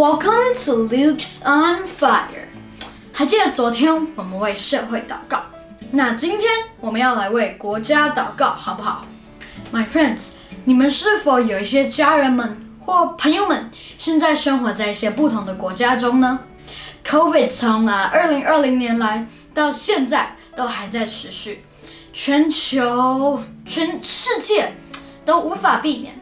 Welcome to Luke's on Fire。还记得昨天我们为社会祷告，那今天我们要来为国家祷告，好不好？My friends，你们是否有一些家人们或朋友们现在生活在一些不同的国家中呢？Covid 从啊二零二零年来到现在都还在持续，全球全世界都无法避免。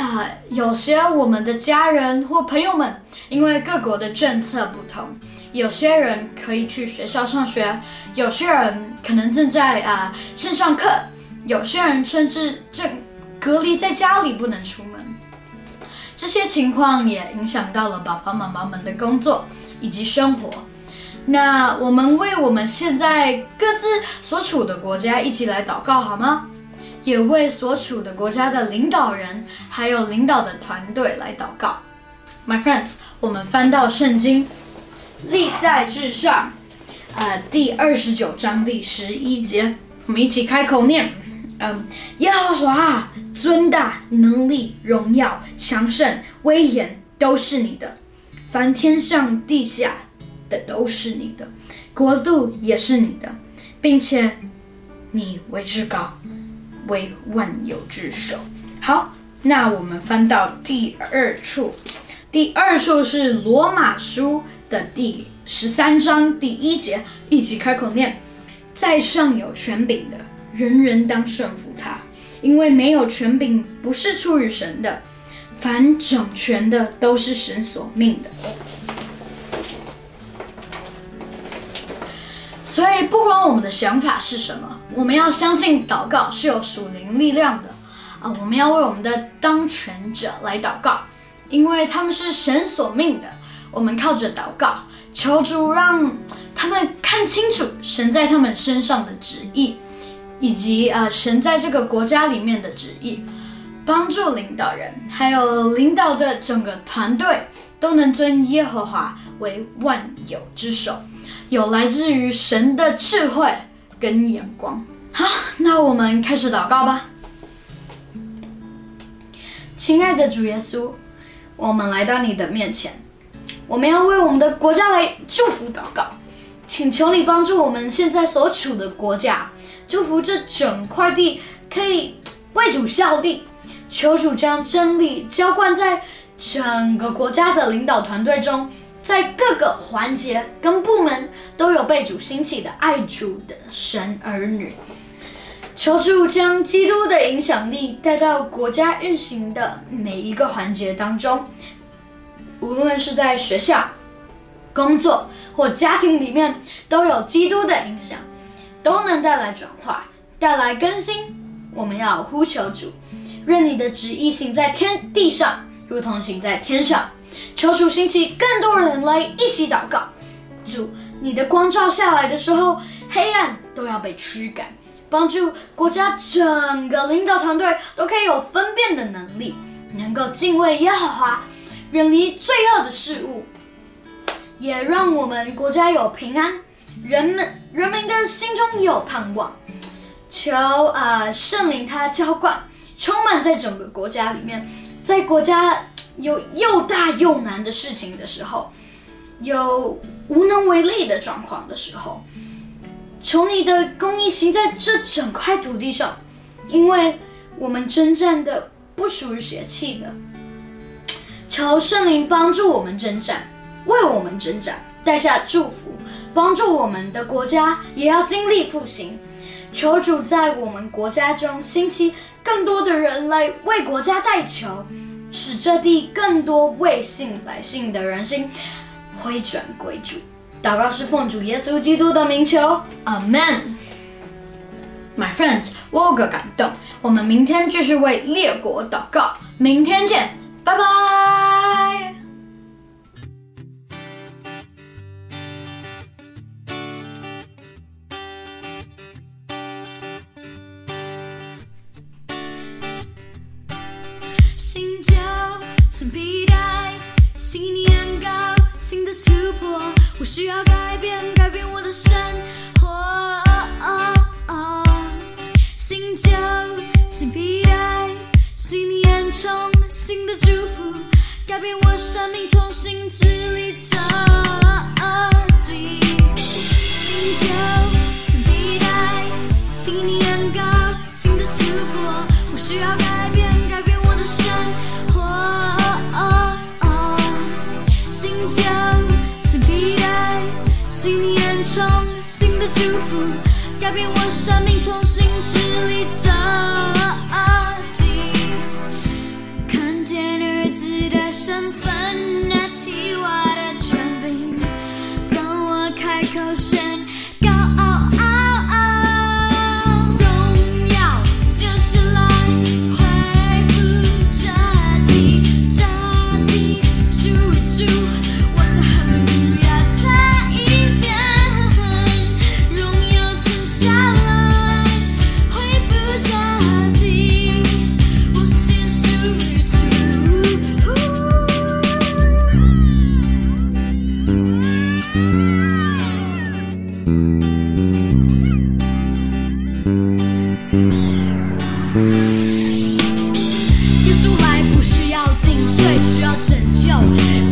啊，有些我们的家人或朋友们，因为各国的政策不同，有些人可以去学校上学，有些人可能正在啊线上课，有些人甚至正隔离在家里不能出门。这些情况也影响到了爸爸妈妈们的工作以及生活。那我们为我们现在各自所处的国家一起来祷告好吗？也为所处的国家的领导人，还有领导的团队来祷告。My friends，我们翻到圣经，历代至上，呃，第二十九章第十一节，我们一起开口念。嗯，耶和华尊大能力荣耀强盛威严都是你的，凡天上地下的都是你的，国度也是你的，并且你为至高。为万有之首。好，那我们翻到第二处，第二处是罗马书的第十三章第一节，一起开口念：在上有权柄的，人人当顺服他，因为没有权柄不是出于神的，凡掌权的都是神所命的。所以，不管我们的想法是什么，我们要相信祷告是有属灵力量的啊！我们要为我们的当权者来祷告，因为他们是神所命的。我们靠着祷告，求主让他们看清楚神在他们身上的旨意，以及啊神在这个国家里面的旨意，帮助领导人还有领导的整个团队都能尊耶和华为万有之首。有来自于神的智慧跟眼光。好，那我们开始祷告吧。亲爱的主耶稣，我们来到你的面前，我们要为我们的国家来祝福祷告，请求你帮助我们现在所处的国家，祝福这整块地可以为主效力。求主将真理浇灌在整个国家的领导团队中。在各个环节跟部门都有被主兴起的爱主的神儿女，求主将基督的影响力带到国家运行的每一个环节当中，无论是在学校、工作或家庭里面，都有基督的影响，都能带来转化、带来更新。我们要呼求主，愿你的旨意行在天地上，如同行在天上。求主兴起更多人来一起祷告，主，你的光照下来的时候，黑暗都要被驱赶，帮助国家整个领导团队都可以有分辨的能力，能够敬畏耶和华，远离罪恶的事物，也让我们国家有平安，人们人民的心中有盼望。求啊，圣灵他浇灌，充满在整个国家里面，在国家。有又大又难的事情的时候，有无能为力的状况的时候，求你的公义行在这整块土地上，因为我们征战的不属于邪气的。求圣灵帮助我们征战，为我们征战，带下祝福，帮助我们的国家也要经历复兴。求主在我们国家中兴起更多的人来为国家代求。使这地更多未信百姓的人心回转归主，祷告是奉主耶稣基督的名求，Amen。My friends，我有个感动，我们明天继续为列国祷告，明天见，拜拜。我需要改变，改变我的生活。新旧新皮带，新眼光新的祝福。改变我生命，重新支离折祝福，改变我生命，重新支离折击。看见儿子的身份，耶稣来不是要尽最需要拯救。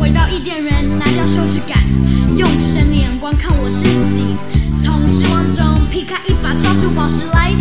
回到伊甸园拿掉羞耻感用神的眼光看我自己。从失望中劈开一把抓住宝石来